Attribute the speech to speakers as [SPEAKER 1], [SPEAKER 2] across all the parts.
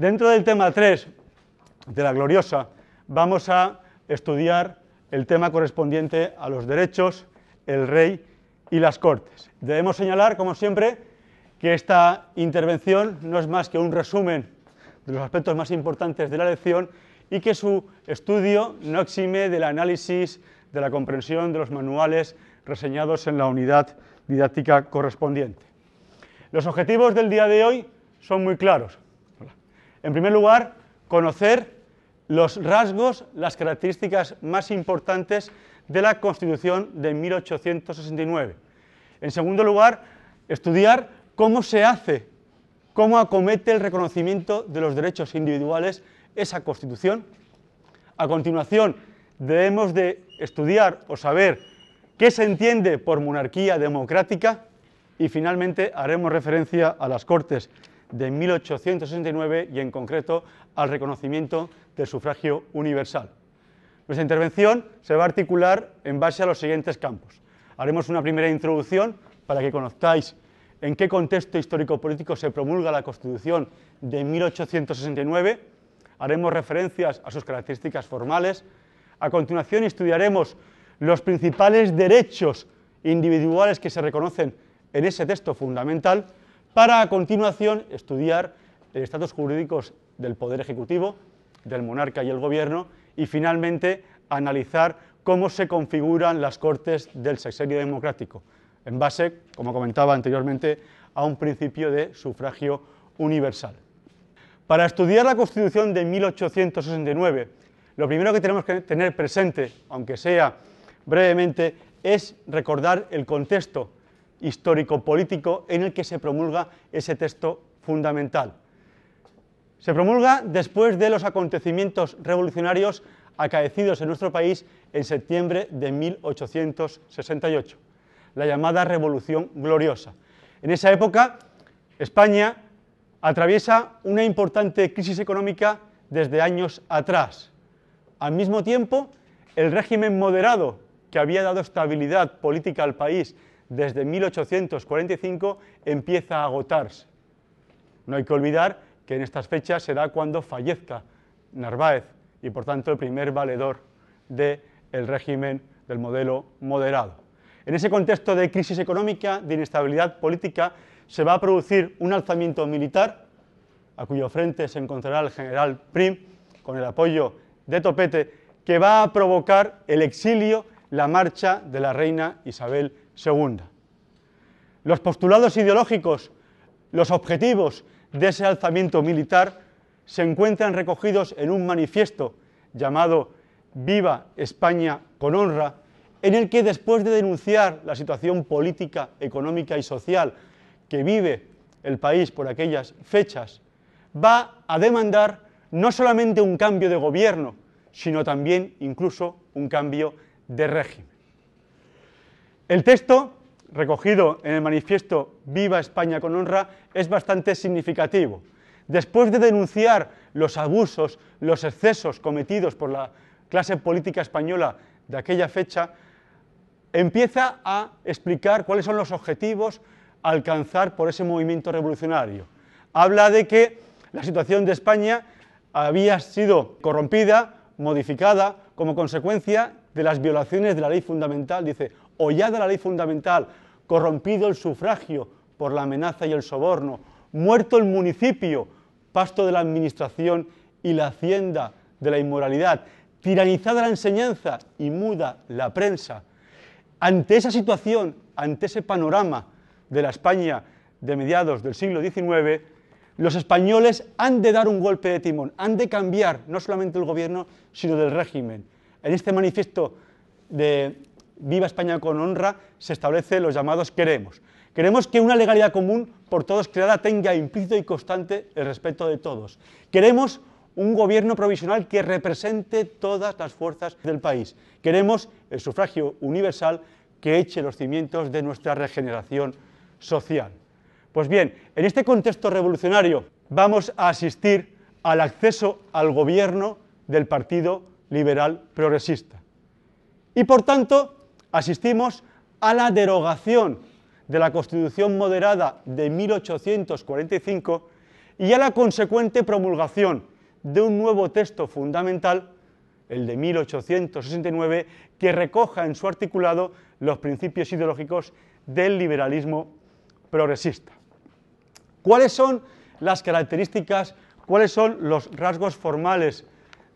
[SPEAKER 1] Dentro del tema 3 de la gloriosa vamos a estudiar el tema correspondiente a los derechos, el rey y las cortes. Debemos señalar, como siempre, que esta intervención no es más que un resumen de los aspectos más importantes de la lección y que su estudio no exime del análisis, de la comprensión de los manuales reseñados en la unidad didáctica correspondiente. Los objetivos del día de hoy son muy claros. En primer lugar, conocer los rasgos, las características más importantes de la Constitución de 1869. En segundo lugar, estudiar cómo se hace, cómo acomete el reconocimiento de los derechos individuales esa Constitución. A continuación, debemos de estudiar o saber qué se entiende por monarquía democrática y finalmente haremos referencia a las Cortes de 1869 y en concreto al reconocimiento del sufragio universal. Nuestra intervención se va a articular en base a los siguientes campos. Haremos una primera introducción para que conozcáis en qué contexto histórico-político se promulga la Constitución de 1869. Haremos referencias a sus características formales. A continuación estudiaremos los principales derechos individuales que se reconocen en ese texto fundamental para a continuación estudiar el estatus jurídicos del Poder Ejecutivo, del monarca y el gobierno y finalmente analizar cómo se configuran las Cortes del sexenio democrático, en base, como comentaba anteriormente, a un principio de sufragio universal. Para estudiar la Constitución de 1869, lo primero que tenemos que tener presente, aunque sea brevemente, es recordar el contexto histórico-político en el que se promulga ese texto fundamental. Se promulga después de los acontecimientos revolucionarios acaecidos en nuestro país en septiembre de 1868, la llamada Revolución Gloriosa. En esa época, España atraviesa una importante crisis económica desde años atrás. Al mismo tiempo, el régimen moderado que había dado estabilidad política al país desde 1845 empieza a agotarse. No hay que olvidar que en estas fechas será cuando fallezca Narváez y por tanto el primer valedor del régimen del modelo moderado. En ese contexto de crisis económica, de inestabilidad política, se va a producir un alzamiento militar, a cuyo frente se encontrará el general Prim, con el apoyo de Topete, que va a provocar el exilio, la marcha de la reina Isabel Segunda. Los postulados ideológicos, los objetivos de ese alzamiento militar se encuentran recogidos en un manifiesto llamado Viva España con honra, en el que después de denunciar la situación política, económica y social que vive el país por aquellas fechas, va a demandar no solamente un cambio de gobierno, sino también incluso un cambio de régimen. El texto, recogido en el manifiesto Viva España con honra, es bastante significativo. Después de denunciar los abusos, los excesos cometidos por la clase política española de aquella fecha, empieza a explicar cuáles son los objetivos a alcanzar por ese movimiento revolucionario. Habla de que la situación de España había sido corrompida, modificada, como consecuencia de las violaciones de la ley fundamental. Dice, hollada la ley fundamental, corrompido el sufragio por la amenaza y el soborno, muerto el municipio, pasto de la administración y la hacienda de la inmoralidad, tiranizada la enseñanza y muda la prensa. Ante esa situación, ante ese panorama de la España de mediados del siglo XIX, los españoles han de dar un golpe de timón, han de cambiar no solamente el gobierno, sino del régimen. En este manifiesto de Viva España con honra se establece los llamados queremos. Queremos que una legalidad común por todos creada tenga implícito y constante el respeto de todos. Queremos un gobierno provisional que represente todas las fuerzas del país. Queremos el sufragio universal que eche los cimientos de nuestra regeneración social. Pues bien, en este contexto revolucionario vamos a asistir al acceso al gobierno del Partido Liberal Progresista. Y por tanto, asistimos a la derogación de la Constitución moderada de 1845, y a la consecuente promulgación de un nuevo texto fundamental, el de 1869, que recoja en su articulado los principios ideológicos del liberalismo progresista. ¿Cuáles son las características, cuáles son los rasgos formales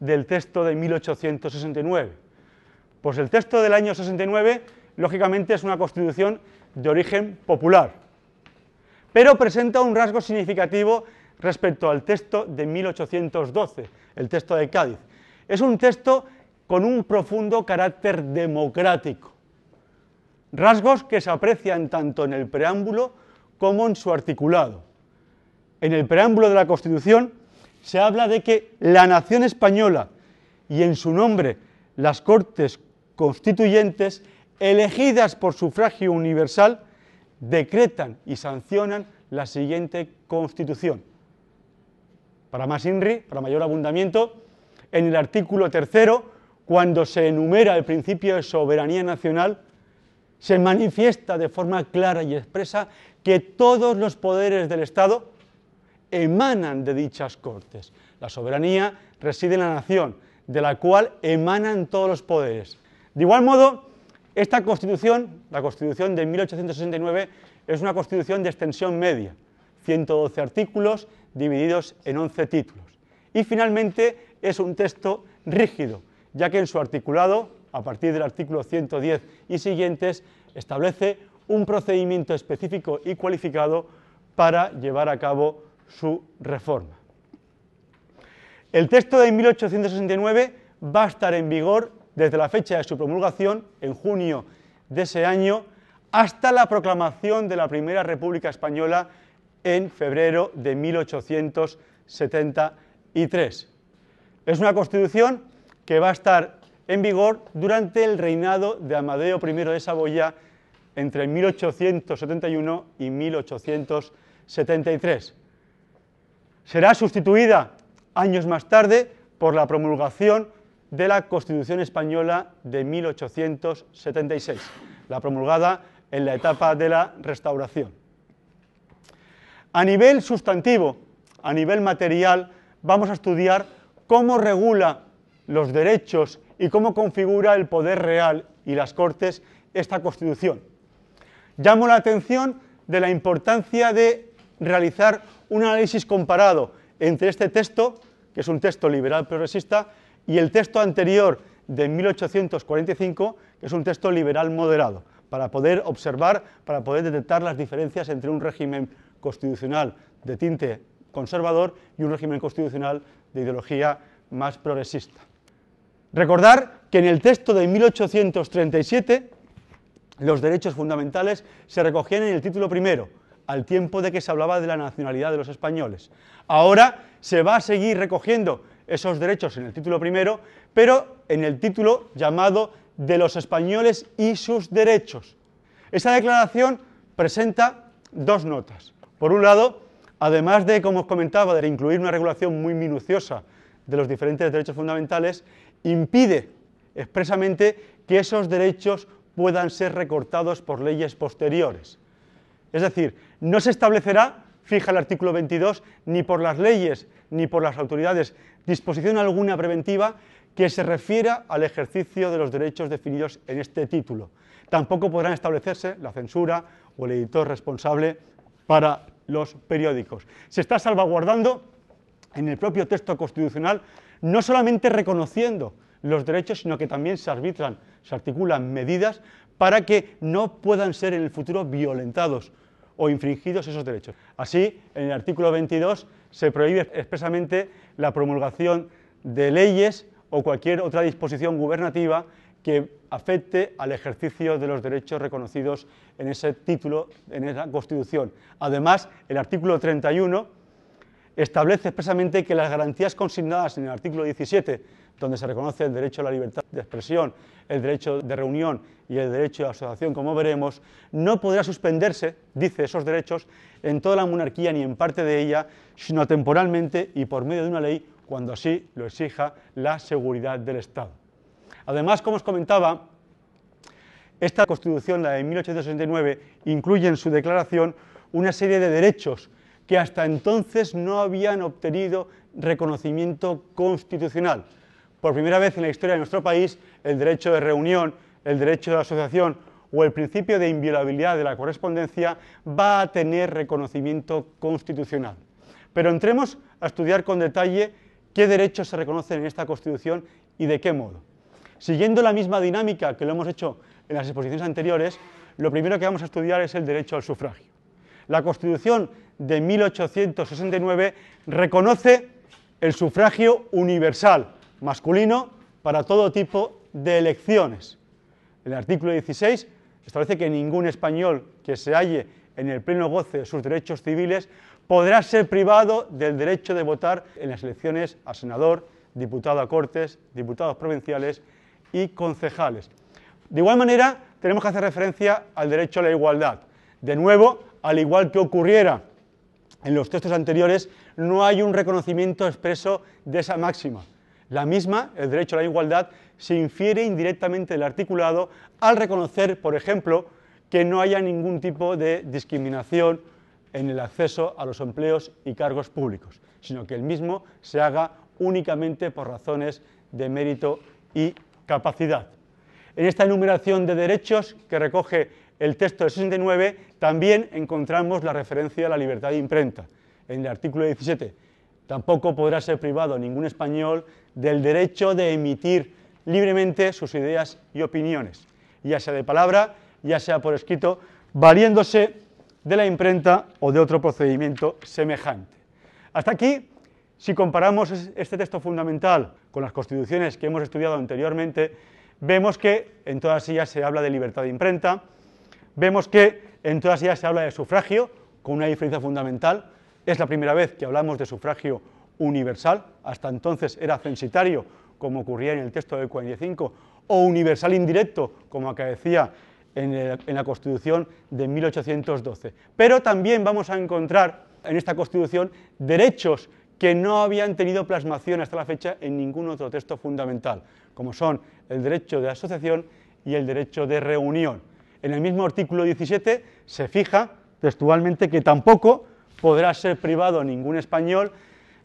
[SPEAKER 1] del texto de 1869? Pues el texto del año 69, lógicamente, es una constitución de origen popular, pero presenta un rasgo significativo respecto al texto de 1812, el texto de Cádiz. Es un texto con un profundo carácter democrático, rasgos que se aprecian tanto en el preámbulo como en su articulado. En el preámbulo de la Constitución se habla de que la nación española y en su nombre las Cortes Constituyentes, elegidas por sufragio universal, decretan y sancionan la siguiente Constitución. Para más INRI, para mayor abundamiento, en el artículo tercero, cuando se enumera el principio de soberanía nacional, se manifiesta de forma clara y expresa que todos los poderes del Estado emanan de dichas cortes. La soberanía reside en la nación, de la cual emanan todos los poderes. De igual modo, esta constitución, la constitución de 1869, es una constitución de extensión media, 112 artículos divididos en 11 títulos. Y finalmente es un texto rígido, ya que en su articulado, a partir del artículo 110 y siguientes, establece un procedimiento específico y cualificado para llevar a cabo su reforma. El texto de 1869 va a estar en vigor desde la fecha de su promulgación, en junio de ese año, hasta la proclamación de la Primera República Española en febrero de 1873. Es una constitución que va a estar en vigor durante el reinado de Amadeo I de Saboya entre 1871 y 1873. Será sustituida años más tarde por la promulgación de la Constitución Española de 1876, la promulgada en la etapa de la Restauración. A nivel sustantivo, a nivel material, vamos a estudiar cómo regula los derechos y cómo configura el poder real y las Cortes esta Constitución. Llamo la atención de la importancia de realizar un análisis comparado entre este texto, que es un texto liberal progresista, y el texto anterior de 1845, que es un texto liberal moderado, para poder observar, para poder detectar las diferencias entre un régimen constitucional de tinte conservador y un régimen constitucional de ideología más progresista. Recordar que en el texto de 1837 los derechos fundamentales se recogían en el título primero, al tiempo de que se hablaba de la nacionalidad de los españoles. Ahora se va a seguir recogiendo esos derechos en el título primero, pero en el título llamado de los españoles y sus derechos. Esa declaración presenta dos notas. Por un lado, además de, como os comentaba, de incluir una regulación muy minuciosa de los diferentes derechos fundamentales, impide expresamente que esos derechos puedan ser recortados por leyes posteriores. Es decir, no se establecerá, fija el artículo 22, ni por las leyes ni por las autoridades disposición alguna preventiva que se refiera al ejercicio de los derechos definidos en este título. Tampoco podrán establecerse la censura o el editor responsable para los periódicos. Se está salvaguardando en el propio texto constitucional no solamente reconociendo los derechos, sino que también se arbitran, se articulan medidas para que no puedan ser en el futuro violentados o infringidos esos derechos. Así, en el artículo 22 se prohíbe expresamente la promulgación de leyes o cualquier otra disposición gubernativa que afecte al ejercicio de los derechos reconocidos en ese título, en esa Constitución. Además, el artículo 31 establece expresamente que las garantías consignadas en el artículo 17, donde se reconoce el derecho a la libertad de expresión, el derecho de reunión y el derecho de asociación, como veremos, no podrá suspenderse, dice esos derechos, en toda la monarquía ni en parte de ella, sino temporalmente y por medio de una ley, cuando así lo exija la seguridad del Estado. Además, como os comentaba, esta Constitución, la de 1869, incluye en su declaración una serie de derechos que hasta entonces no habían obtenido reconocimiento constitucional. Por primera vez en la historia de nuestro país, el derecho de reunión, el derecho de asociación o el principio de inviolabilidad de la correspondencia va a tener reconocimiento constitucional. Pero entremos a estudiar con detalle qué derechos se reconocen en esta Constitución y de qué modo. Siguiendo la misma dinámica que lo hemos hecho en las exposiciones anteriores, lo primero que vamos a estudiar es el derecho al sufragio. La Constitución de 1869 reconoce el sufragio universal, masculino, para todo tipo de elecciones. El artículo 16 establece que ningún español que se halle en el pleno goce de sus derechos civiles podrá ser privado del derecho de votar en las elecciones a senador, diputado a Cortes, diputados provinciales y concejales. De igual manera, tenemos que hacer referencia al derecho a la igualdad. De nuevo, al igual que ocurriera en los textos anteriores, no hay un reconocimiento expreso de esa máxima. La misma, el derecho a la igualdad, se infiere indirectamente del articulado al reconocer, por ejemplo, que no haya ningún tipo de discriminación en el acceso a los empleos y cargos públicos, sino que el mismo se haga únicamente por razones de mérito y capacidad. En esta enumeración de derechos que recoge el texto de 69 también encontramos la referencia a la libertad de imprenta. En el artículo 17, tampoco podrá ser privado ningún español del derecho de emitir libremente sus ideas y opiniones, ya sea de palabra, ya sea por escrito, valiéndose de la imprenta o de otro procedimiento semejante. Hasta aquí, si comparamos este texto fundamental con las constituciones que hemos estudiado anteriormente, vemos que en todas ellas se habla de libertad de imprenta, vemos que en todas ellas se habla de sufragio, con una diferencia fundamental. Es la primera vez que hablamos de sufragio universal, hasta entonces era censitario, como ocurría en el texto del 45, o universal indirecto, como acaecía en, la Constitución de 1812. Pero también vamos a encontrar en esta Constitución derechos que no habían tenido plasmación hasta la fecha en ningún otro texto fundamental, como son el derecho de asociación y el derecho de reunión. En el mismo artículo 17 se fija textualmente que tampoco podrá ser privado ningún español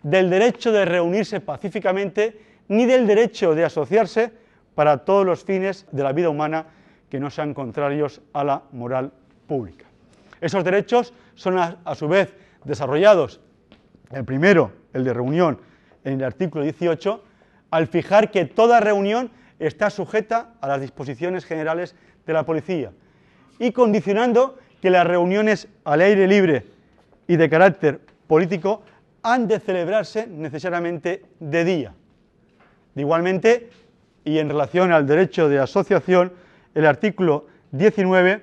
[SPEAKER 1] del derecho de reunirse pacíficamente ni del derecho de asociarse para todos los fines de la vida humana que no sean contrarios a la moral pública. Esos derechos son a, su vez desarrollados, el primero, el de reunión, en el artículo 18, al fijar que toda reunión está sujeta a las disposiciones generales de la policía y condicionando que las reuniones al aire libre y de carácter político han de celebrarse necesariamente de día. igualmente, y en relación al derecho de asociación, el artículo 19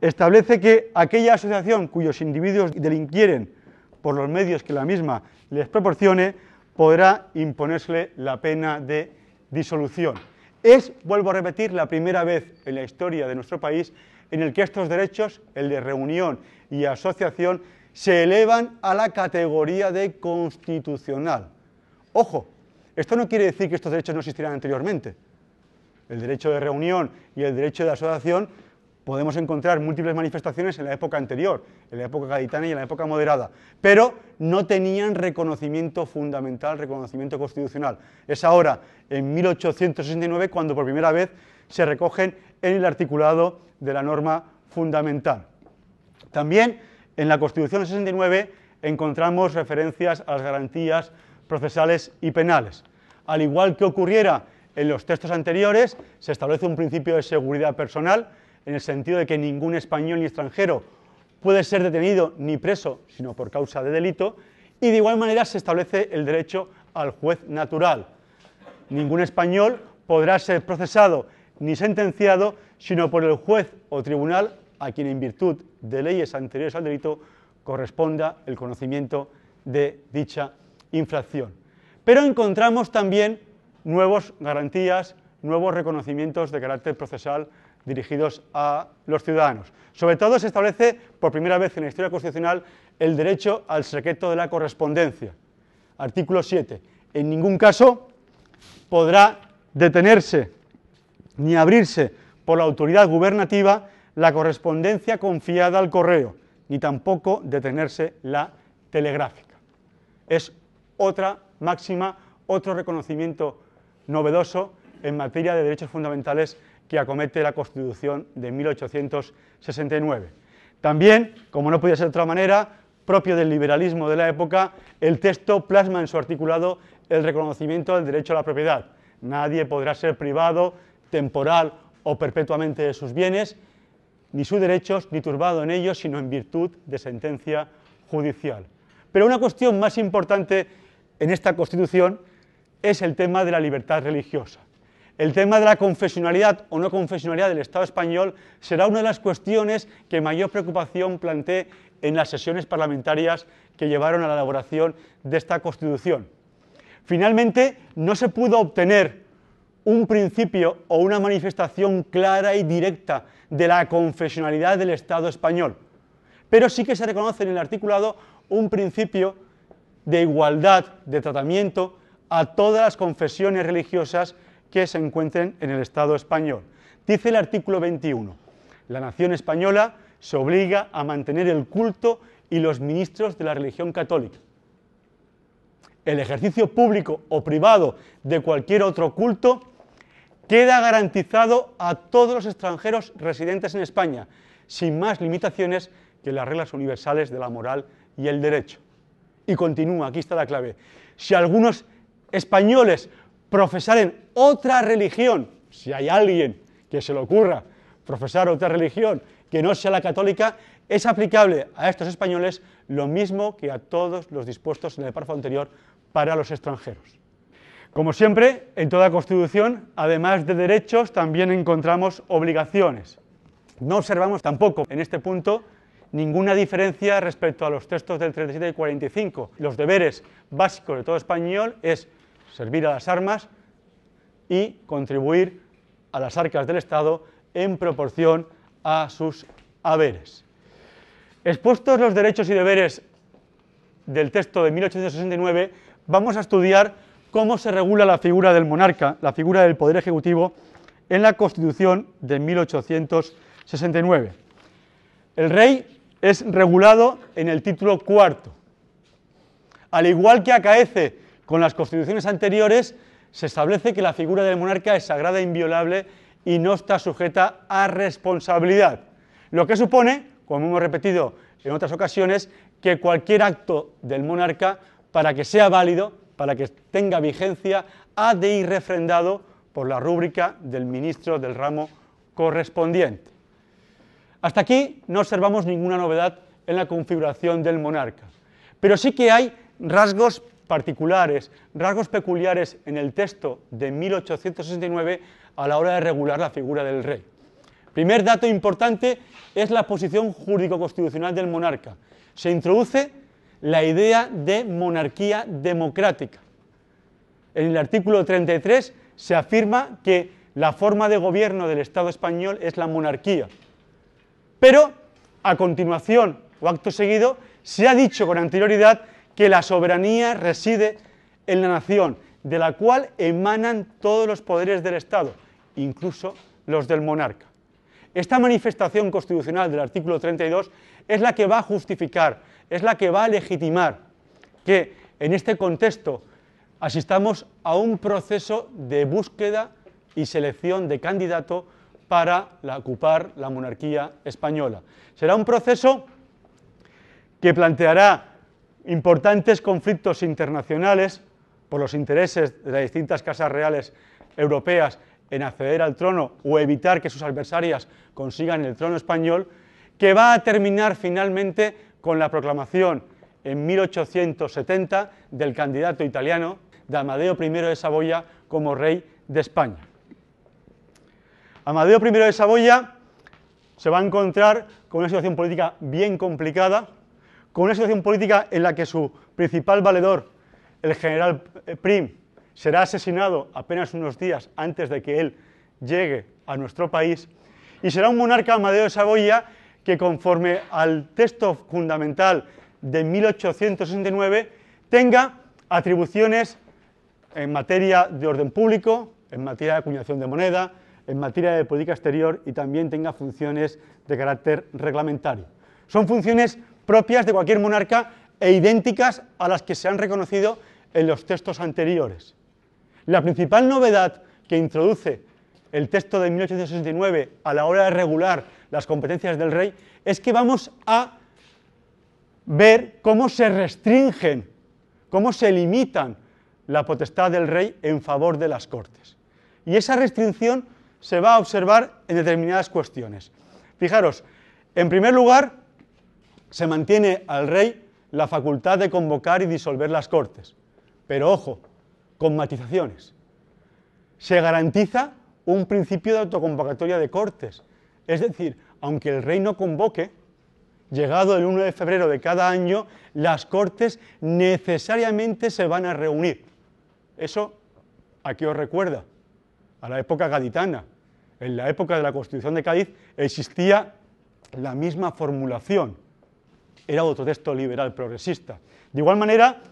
[SPEAKER 1] establece que aquella asociación cuyos individuos delinquieren por los medios que la misma les proporcione, podrá imponérsele la pena de disolución. Es, vuelvo a repetir, la primera vez en la historia de nuestro país en el que estos derechos, el de reunión y asociación, se elevan a la categoría de constitucional. Ojo, esto no quiere decir que estos derechos no existieran anteriormente. El derecho de reunión y el derecho de asociación podemos encontrar múltiples manifestaciones en la época anterior, en la época gaditana y en la época moderada, pero no tenían reconocimiento fundamental, reconocimiento constitucional. Es ahora, en 1869, cuando por primera vez se recogen en el articulado de la norma fundamental. También en la Constitución 69 encontramos referencias a las garantías procesales y penales. Al igual que ocurriera en los textos anteriores, se establece un principio de seguridad personal, en el sentido de que ningún español ni extranjero puede ser detenido ni preso, sino por causa de delito, y de igual manera se establece el derecho al juez natural. Ningún español podrá ser procesado ni sentenciado, sino por el juez o tribunal a quien en virtud de leyes anteriores al delito corresponda el conocimiento de dicha infracción. Pero encontramos también nuevas garantías, nuevos reconocimientos de carácter procesal dirigidos a los ciudadanos. Sobre todo se establece por primera vez en la historia constitucional el derecho al secreto de la correspondencia. Artículo 7. En ningún caso podrá detenerse ni abrirse por la autoridad gubernativa la correspondencia confiada al correo, ni tampoco detenerse la telegráfica. Es otra máxima, otro reconocimiento novedoso en materia de derechos fundamentales que acomete la Constitución de 1869. También, como no podía ser de otra manera, propio del liberalismo de la época, el texto plasma en su articulado el reconocimiento del derecho a la propiedad. Nadie podrá ser privado, temporal o perpetuamente de sus bienes, ni sus derechos, ni turbado en ellos, sino en virtud de sentencia judicial. Pero una cuestión más importante en esta Constitución es el tema de la libertad religiosa. El tema de la confesionalidad o no confesionalidad del Estado español será una de las cuestiones que mayor preocupación plantee en las sesiones parlamentarias que llevaron a la elaboración de esta Constitución. Finalmente, no se pudo obtener un principio o una manifestación clara y directa de la confesionalidad del Estado español, pero sí que se reconoce en el articulado un principio de igualdad de tratamiento a todas las confesiones religiosas que se encuentren en el Estado español. Dice el artículo 21, la nación española se obliga a mantener el culto y los ministros de la religión católica. El ejercicio público o privado de cualquier otro culto queda garantizado a todos los extranjeros residentes en España, sin más limitaciones que las reglas universales de la moral y el derecho. Y continúa, aquí está la clave. Si algunos españoles profesaren otra religión, si hay alguien que se le ocurra profesar otra religión que no sea la católica, es aplicable a estos españoles lo mismo que a todos los dispuestos en el párrafo anterior para los extranjeros. Como siempre, en toda Constitución, además de derechos, también encontramos obligaciones. No observamos tampoco en este punto ninguna diferencia respecto a los textos del 37 y 45. Los deberes básicos de todo español es servir a las armas y contribuir a las arcas del Estado en proporción a sus haberes. Expuestos los derechos y deberes del texto de 1869, vamos a estudiar cómo se regula la figura del monarca, la figura del Poder Ejecutivo, en la Constitución de 1869. El rey es regulado en el título cuarto. Al igual que acaece con las constituciones anteriores, se establece que la figura del monarca es sagrada e inviolable y no está sujeta a responsabilidad. Lo que supone, como hemos repetido en otras ocasiones, que cualquier acto del monarca, para que sea válido, para que tenga vigencia, ha de ir refrendado por la rúbrica del ministro del ramo correspondiente. Hasta aquí no observamos ninguna novedad en la configuración del monarca, pero sí que hay rasgos particulares, rasgos peculiares en el texto de 1869 a la hora de regular la figura del rey. Primer dato importante es la posición jurídico-constitucional del monarca. Se introduce la idea de monarquía democrática. En el artículo 33 se afirma que la forma de gobierno del Estado español es la monarquía. Pero a continuación o acto seguido se ha dicho con anterioridad que la soberanía reside en la nación, de la cual emanan todos los poderes del Estado, incluso los del monarca. Esta manifestación constitucional del artículo 32 es la que va a justificar, es la que va a legitimar que en este contexto asistamos a un proceso de búsqueda y selección de candidato para ocupar la monarquía española. Será un proceso que planteará importantes conflictos internacionales por los intereses de las distintas casas reales europeas en acceder al trono o evitar que sus adversarias consigan el trono español, que va a terminar finalmente con la proclamación en 1870 del candidato italiano de Amadeo I de Saboya como rey de España. Amadeo I de Saboya se va a encontrar con una situación política bien complicada, con una situación política en la que su principal valedor, el general Prim, será asesinado apenas unos días antes de que él llegue a nuestro país, y será un monarca Amadeo de Saboya que conforme al texto fundamental de 1869 tenga atribuciones en materia de orden público, en materia de acuñación de moneda, en materia de política exterior y también tenga funciones de carácter reglamentario. Son funciones propias de cualquier monarca e idénticas a las que se han reconocido en los textos anteriores. La principal novedad que introduce el texto de 1869 a la hora de regular las competencias del rey es que vamos a ver cómo se restringen, cómo se limitan la potestad del rey en favor de las cortes. Y esa restricción se va a observar en determinadas cuestiones. Fijaros, en primer lugar, se mantiene al rey la facultad de convocar y disolver las cortes. Pero ojo, con matizaciones. Se garantiza un principio de autoconvocatoria de cortes. Es decir, aunque el rey no convoque, llegado el 1 de febrero de cada año, las cortes necesariamente se van a reunir. Eso, ¿a qué os recuerda? A la época gaditana. En la época de la Constitución de Cádiz existía la misma formulación. Era otro texto liberal progresista. De igual manera,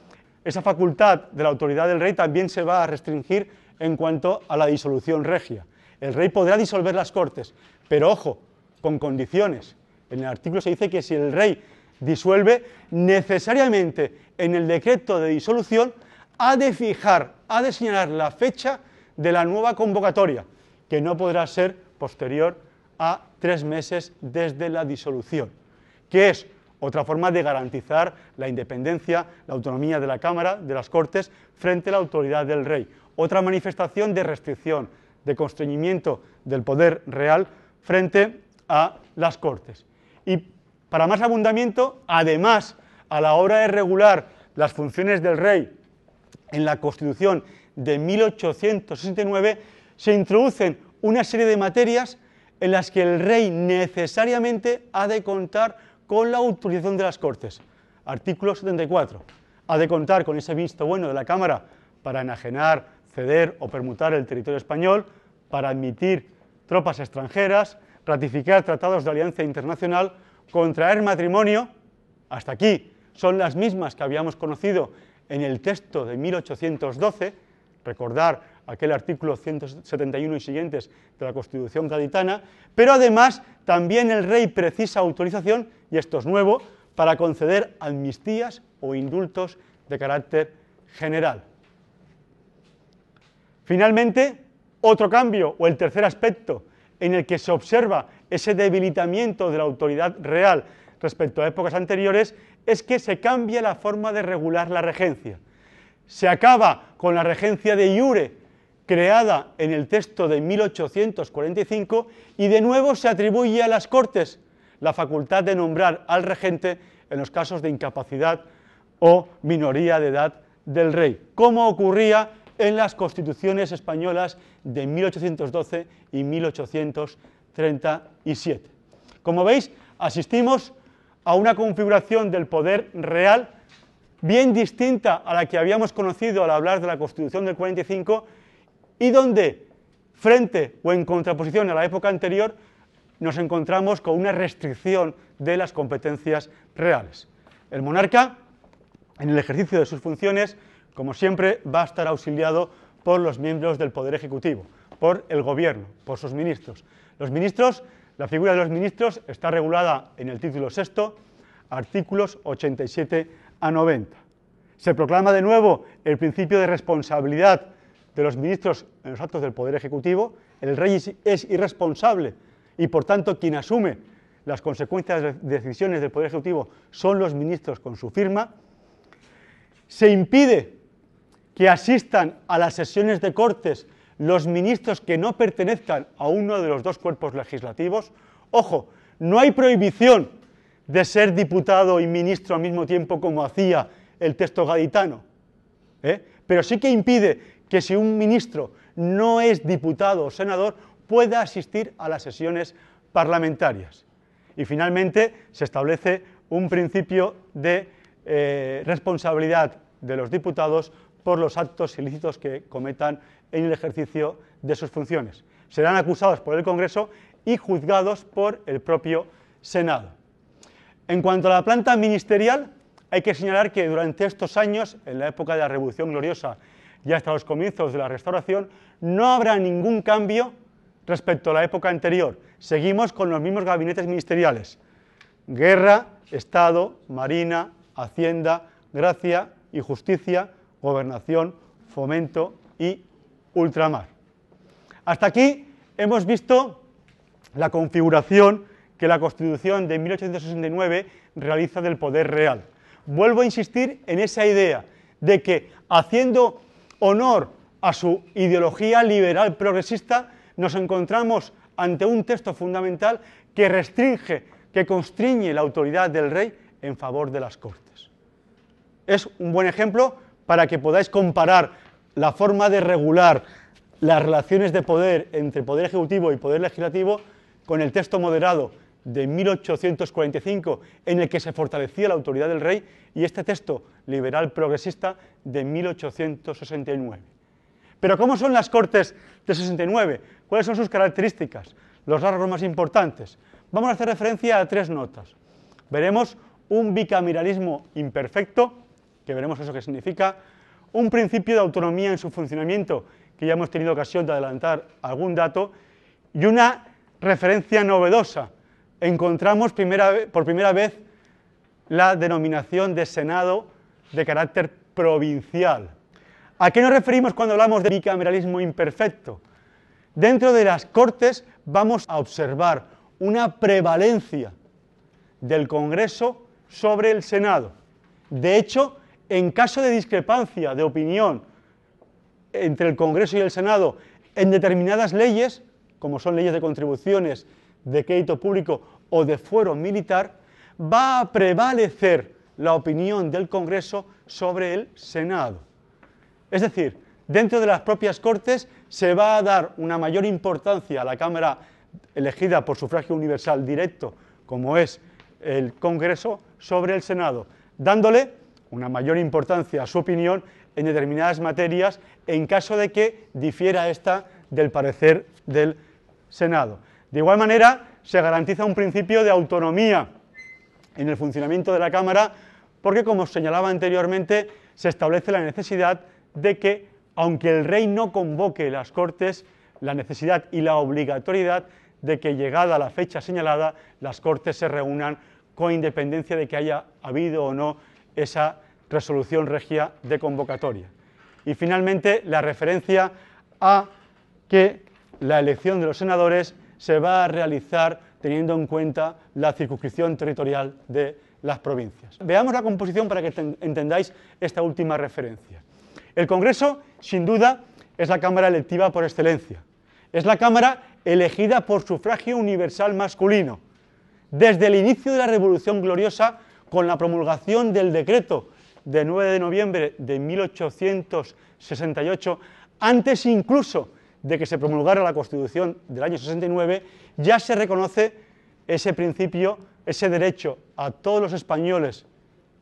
[SPEAKER 1] esa facultad de la autoridad del rey también se va a restringir en cuanto a la disolución regia. El rey podrá disolver las cortes, pero ojo, con condiciones. En el artículo se dice que si el rey disuelve, necesariamente en el decreto de disolución ha de fijar, ha de señalar la fecha de la nueva convocatoria, que no podrá ser posterior a tres meses desde la disolución, que es otra forma de garantizar la independencia, la autonomía de la Cámara, de las Cortes, frente a la autoridad del rey. Otra manifestación de restricción, de constreñimiento del poder real frente a las Cortes. Y para más abundamiento, además, a la hora de regular las funciones del rey en la Constitución de 1869, se introducen una serie de materias en las que el rey necesariamente ha de contar con la autorización de las Cortes. Artículo 74. Ha de contar con ese visto bueno de la Cámara para enajenar, ceder o permutar el territorio español, para admitir tropas extranjeras, ratificar tratados de alianza internacional, contraer matrimonio, hasta aquí son las mismas que habíamos conocido en el texto de 1812, recordar aquel artículo 171 y siguientes de la Constitución gaditana, pero además también el rey precisa autorización, y esto es nuevo, para conceder amnistías o indultos de carácter general. Finalmente, otro cambio o el tercer aspecto en el que se observa ese debilitamiento de la autoridad real respecto a épocas anteriores es que se cambia la forma de regular la regencia. Se acaba con la regencia de iure creada en el texto de 1845 y de nuevo se atribuye a las Cortes la facultad de nombrar al regente en los casos de incapacidad o minoría de edad del rey, como ocurría en las constituciones españolas de 1812 y 1837. Como veis, asistimos a una configuración del poder real bien distinta a la que habíamos conocido al hablar de la Constitución del 45 y donde, frente o en contraposición a la época anterior, nos encontramos con una restricción de las competencias reales. El monarca, en el ejercicio de sus funciones, como siempre, va a estar auxiliado por los miembros del Poder Ejecutivo, por el Gobierno, por sus ministros. Los ministros, la figura de los ministros está regulada en el título sexto, artículos 87 a 90. Se proclama de nuevo el principio de responsabilidad de los ministros en los actos del Poder Ejecutivo. El rey es irresponsable y, por tanto, quien asume las consecuencias de decisiones del Poder Ejecutivo son los ministros con su firma. Se impide que asistan a las sesiones de Cortes los ministros que no pertenezcan a uno de los dos cuerpos legislativos. Ojo, no hay prohibición de ser diputado y ministro al mismo tiempo como hacía el texto gaditano, ¿eh? pero sí que impide que si un ministro no es diputado o senador pueda asistir a las sesiones parlamentarias. Y finalmente se establece un principio de eh, responsabilidad de los diputados por los actos ilícitos que cometan en el ejercicio de sus funciones. Serán acusados por el Congreso y juzgados por el propio Senado. En cuanto a la planta ministerial, hay que señalar que durante estos años, en la época de la Revolución Gloriosa y hasta los comienzos de la Restauración, no habrá ningún cambio respecto a la época anterior. Seguimos con los mismos gabinetes ministeriales. Guerra, Estado, Marina, Hacienda, Gracia y Justicia, Gobernación, Fomento y Ultramar. Hasta aquí hemos visto la configuración que la Constitución de 1869 realiza del poder real. Vuelvo a insistir en esa idea de que haciendo honor a su ideología liberal progresista, nos encontramos ante un texto fundamental que restringe, que constriñe la autoridad del rey en favor de las Cortes. Es un buen ejemplo para que podáis comparar la forma de regular las relaciones de poder entre poder ejecutivo y poder legislativo con el texto moderado de 1845 en el que se fortalecía la autoridad del rey y este texto liberal progresista de 1869. Pero ¿cómo son las Cortes de 69? ¿Cuáles son sus características? Los rasgos más importantes. Vamos a hacer referencia a tres notas. Veremos un bicameralismo imperfecto, que veremos eso que significa, un principio de autonomía en su funcionamiento, que ya hemos tenido ocasión de adelantar algún dato, y una referencia novedosa. Encontramos por primera vez la denominación de Senado de carácter provincial. ¿A qué nos referimos cuando hablamos de bicameralismo imperfecto? Dentro de las Cortes vamos a observar una prevalencia del Congreso sobre el Senado. De hecho, en caso de discrepancia de opinión entre el Congreso y el Senado en determinadas leyes, como son leyes de contribuciones, de crédito público o de fuero militar, va a prevalecer la opinión del Congreso sobre el Senado. Es decir, dentro de las propias Cortes se va a dar una mayor importancia a la Cámara elegida por sufragio universal directo, como es el Congreso, sobre el Senado, dándole una mayor importancia a su opinión en determinadas materias en caso de que difiera esta del parecer del Senado. De igual manera, se garantiza un principio de autonomía en el funcionamiento de la Cámara porque, como señalaba anteriormente, se establece la necesidad de que, aunque el rey no convoque las Cortes, la necesidad y la obligatoriedad de que, llegada la fecha señalada, las Cortes se reúnan con independencia de que haya habido o no esa resolución regia de convocatoria. Y finalmente, la referencia a que la elección de los senadores se va a realizar teniendo en cuenta la circunscripción territorial de las provincias. Veamos la composición para que entendáis esta última referencia. El Congreso, sin duda, es la Cámara electiva por excelencia. Es la Cámara elegida por sufragio universal masculino. Desde el inicio de la Revolución Gloriosa, con la promulgación del decreto de 9 de noviembre de 1868, antes incluso de que se promulgara la Constitución del año 69, ya se reconoce ese principio, ese derecho a todos los españoles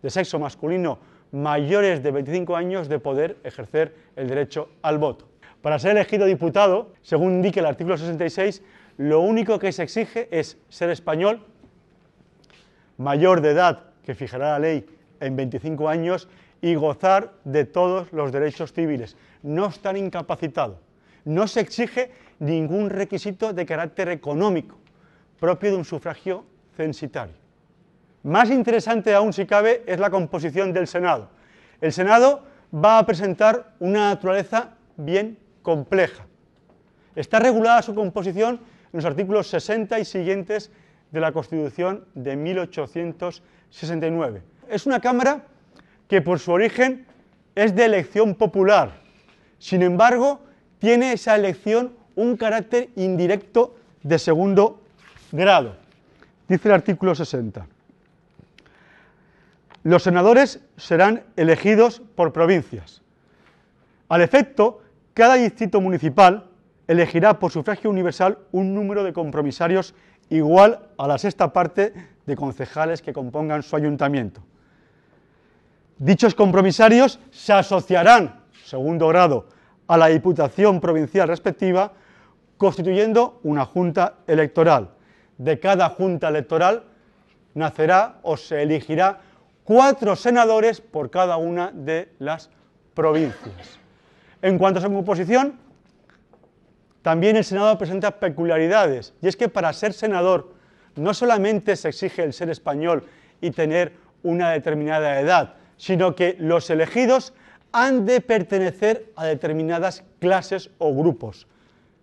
[SPEAKER 1] de sexo masculino mayores de 25 años de poder ejercer el derecho al voto. Para ser elegido diputado, según indica el artículo 66, lo único que se exige es ser español, mayor de edad que fijará la ley en 25 años y gozar de todos los derechos civiles. No estar incapacitado no se exige ningún requisito de carácter económico propio de un sufragio censitario. Más interesante aún, si cabe, es la composición del Senado. El Senado va a presentar una naturaleza bien compleja. Está regulada su composición en los artículos 60 y siguientes de la Constitución de 1869. Es una Cámara que por su origen es de elección popular. Sin embargo, tiene esa elección un carácter indirecto de segundo grado. Dice el artículo 60. Los senadores serán elegidos por provincias. Al efecto, cada distrito municipal elegirá por sufragio universal un número de compromisarios igual a la sexta parte de concejales que compongan su ayuntamiento. Dichos compromisarios se asociarán, segundo grado, a la Diputación Provincial respectiva, constituyendo una Junta Electoral. De cada Junta Electoral nacerá o se elegirá cuatro senadores por cada una de las provincias. En cuanto a su composición, también el Senado presenta peculiaridades, y es que para ser senador no solamente se exige el ser español y tener una determinada edad, sino que los elegidos han de pertenecer a determinadas clases o grupos.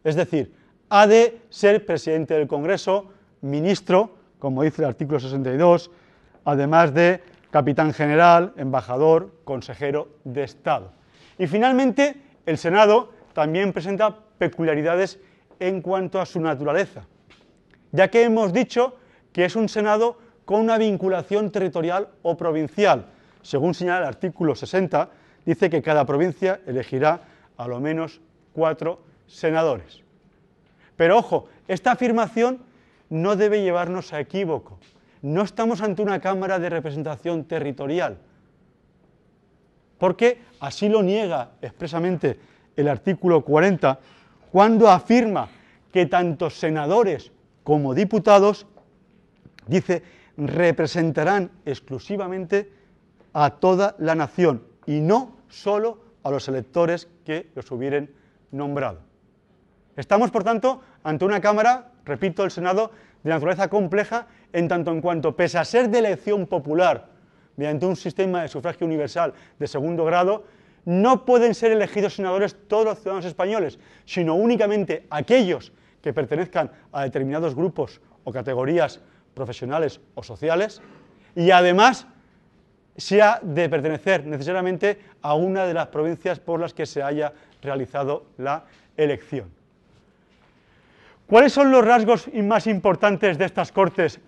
[SPEAKER 1] Es decir, ha de ser presidente del Congreso, ministro, como dice el artículo 62, además de capitán general, embajador, consejero de Estado. Y finalmente, el Senado también presenta peculiaridades en cuanto a su naturaleza, ya que hemos dicho que es un Senado con una vinculación territorial o provincial. Según señala el artículo 60, dice que cada provincia elegirá a lo menos cuatro senadores. Pero ojo, esta afirmación no debe llevarnos a equívoco. No estamos ante una Cámara de representación territorial, porque así lo niega expresamente el artículo 40 cuando afirma que tanto senadores como diputados, dice, representarán exclusivamente a toda la nación y no solo a los electores que los hubieran nombrado. Estamos, por tanto, ante una Cámara, repito, el Senado, de naturaleza compleja, en tanto en cuanto, pese a ser de elección popular, mediante un sistema de sufragio universal de segundo grado, no pueden ser elegidos senadores todos los ciudadanos españoles, sino únicamente aquellos que pertenezcan a determinados grupos o categorías profesionales o sociales, y además se ha de pertenecer necesariamente a una de las provincias por las que se haya realizado la elección. ¿Cuáles son los rasgos más importantes de estas Cortes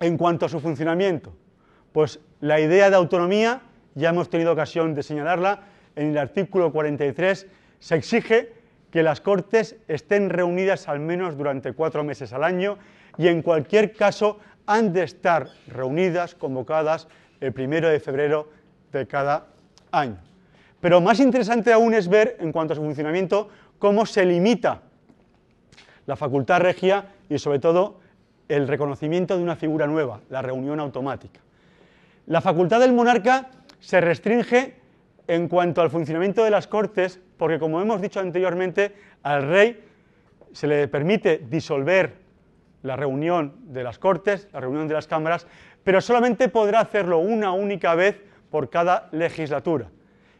[SPEAKER 1] en cuanto a su funcionamiento? Pues la idea de autonomía, ya hemos tenido ocasión de señalarla, en el artículo 43 se exige que las Cortes estén reunidas al menos durante cuatro meses al año y en cualquier caso han de estar reunidas, convocadas el primero de febrero de cada año. Pero más interesante aún es ver, en cuanto a su funcionamiento, cómo se limita la facultad regia y, sobre todo, el reconocimiento de una figura nueva, la reunión automática. La facultad del monarca se restringe en cuanto al funcionamiento de las Cortes, porque, como hemos dicho anteriormente, al rey se le permite disolver la reunión de las Cortes, la reunión de las cámaras, pero solamente podrá hacerlo una única vez por cada legislatura.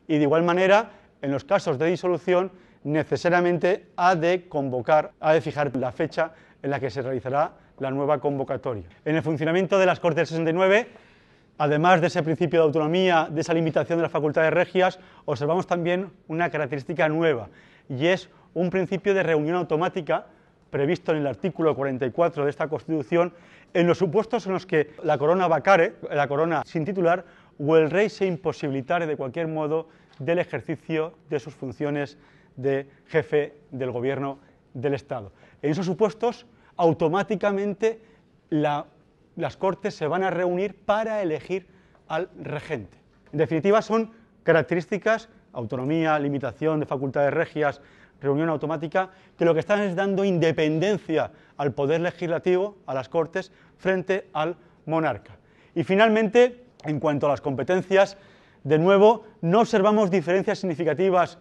[SPEAKER 1] Y de igual manera, en los casos de disolución, necesariamente ha de convocar, ha de fijar la fecha en la que se realizará la nueva convocatoria. En el funcionamiento de las Cortes del 69, además de ese principio de autonomía, de esa limitación de las facultades regias, observamos también una característica nueva, y es un principio de reunión automática previsto en el artículo 44 de esta Constitución, en los supuestos en los que la corona vacare, la corona sin titular, o el rey se imposibilitare de cualquier modo del ejercicio de sus funciones de jefe del gobierno del Estado. En esos supuestos, automáticamente las Cortes se van a reunir para elegir al regente. En definitiva, son características, autonomía, limitación de facultades regias, reunión automática, que lo que están es dando independencia al poder legislativo, a las Cortes, frente al monarca. Y finalmente, en cuanto a las competencias, de nuevo, no observamos diferencias significativas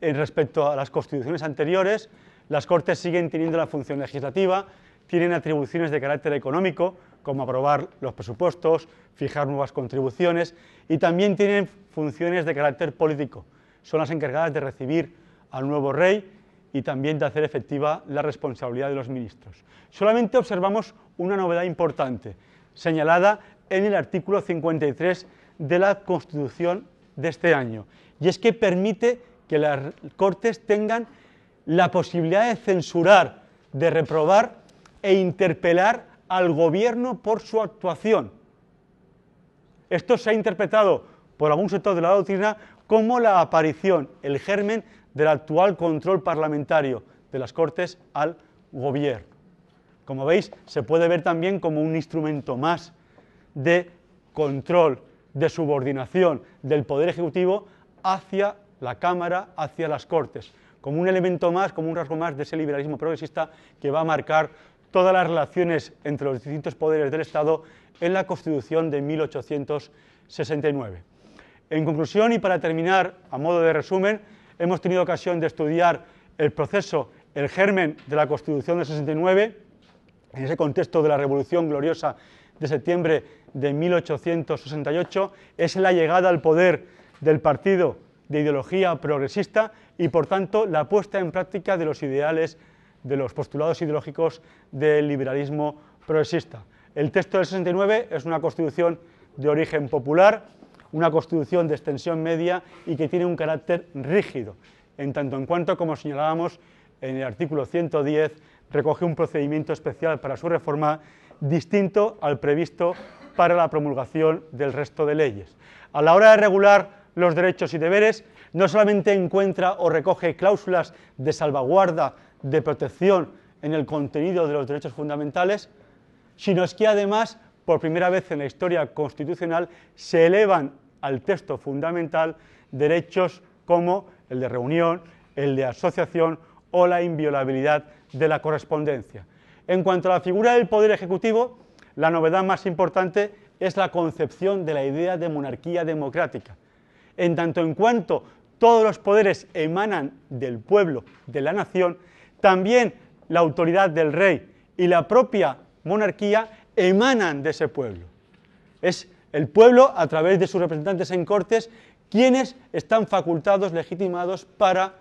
[SPEAKER 1] respecto a las constituciones anteriores, las Cortes siguen teniendo la función legislativa, tienen atribuciones de carácter económico, como aprobar los presupuestos, fijar nuevas contribuciones, y también tienen funciones de carácter político. Son las encargadas de recibir al nuevo rey y también de hacer efectiva la responsabilidad de los ministros. Solamente observamos una novedad importante, señalada en el artículo 53 de la Constitución de este año, y es que permite que las Cortes tengan la posibilidad de censurar, de reprobar e interpelar al gobierno por su actuación. Esto se ha interpretado por algún sector de la doctrina como la aparición, el germen del actual control parlamentario de las Cortes al gobierno. Como veis, se puede ver también como un instrumento más de control, de subordinación del Poder Ejecutivo hacia la Cámara hacia las Cortes, como un elemento más, como un rasgo más de ese liberalismo progresista que va a marcar todas las relaciones entre los distintos poderes del Estado en la Constitución de 1869. En conclusión y para terminar, a modo de resumen, hemos tenido ocasión de estudiar el proceso, el germen de la Constitución de 69, en ese contexto de la Revolución Gloriosa de septiembre de 1868, es la llegada al poder del partido de ideología progresista y, por tanto, la puesta en práctica de los ideales, de los postulados ideológicos del liberalismo progresista. El texto del 69 es una constitución de origen popular, una constitución de extensión media y que tiene un carácter rígido, en tanto en cuanto, como señalábamos en el artículo 110, recoge un procedimiento especial para su reforma distinto al previsto para la promulgación del resto de leyes. A la hora de regular los derechos y deberes, no solamente encuentra o recoge cláusulas de salvaguarda, de protección en el contenido de los derechos fundamentales, sino es que además, por primera vez en la historia constitucional, se elevan al texto fundamental derechos como el de reunión, el de asociación o la inviolabilidad de la correspondencia. En cuanto a la figura del Poder Ejecutivo, la novedad más importante es la concepción de la idea de monarquía democrática. En tanto en cuanto todos los poderes emanan del pueblo, de la nación, también la autoridad del rey y la propia monarquía emanan de ese pueblo. Es el pueblo, a través de sus representantes en cortes, quienes están facultados, legitimados para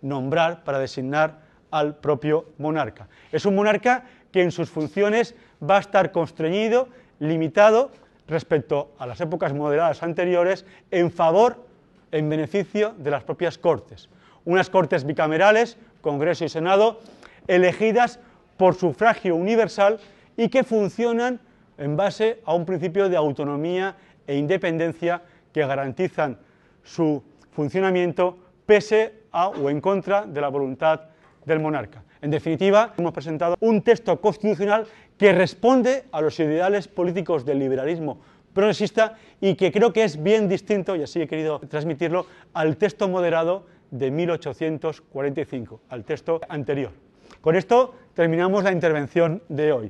[SPEAKER 1] nombrar, para designar al propio monarca. Es un monarca que en sus funciones va a estar constreñido, limitado respecto a las épocas moderadas anteriores en favor, en beneficio de las propias cortes. Unas cortes bicamerales, Congreso y Senado, elegidas por sufragio universal y que funcionan en base a un principio de autonomía e independencia que garantizan su funcionamiento pese a o en contra de la voluntad del monarca. En definitiva, hemos presentado un texto constitucional que responde a los ideales políticos del liberalismo progresista y que creo que es bien distinto, y así he querido transmitirlo, al texto moderado de 1845, al texto anterior. Con esto terminamos la intervención de hoy.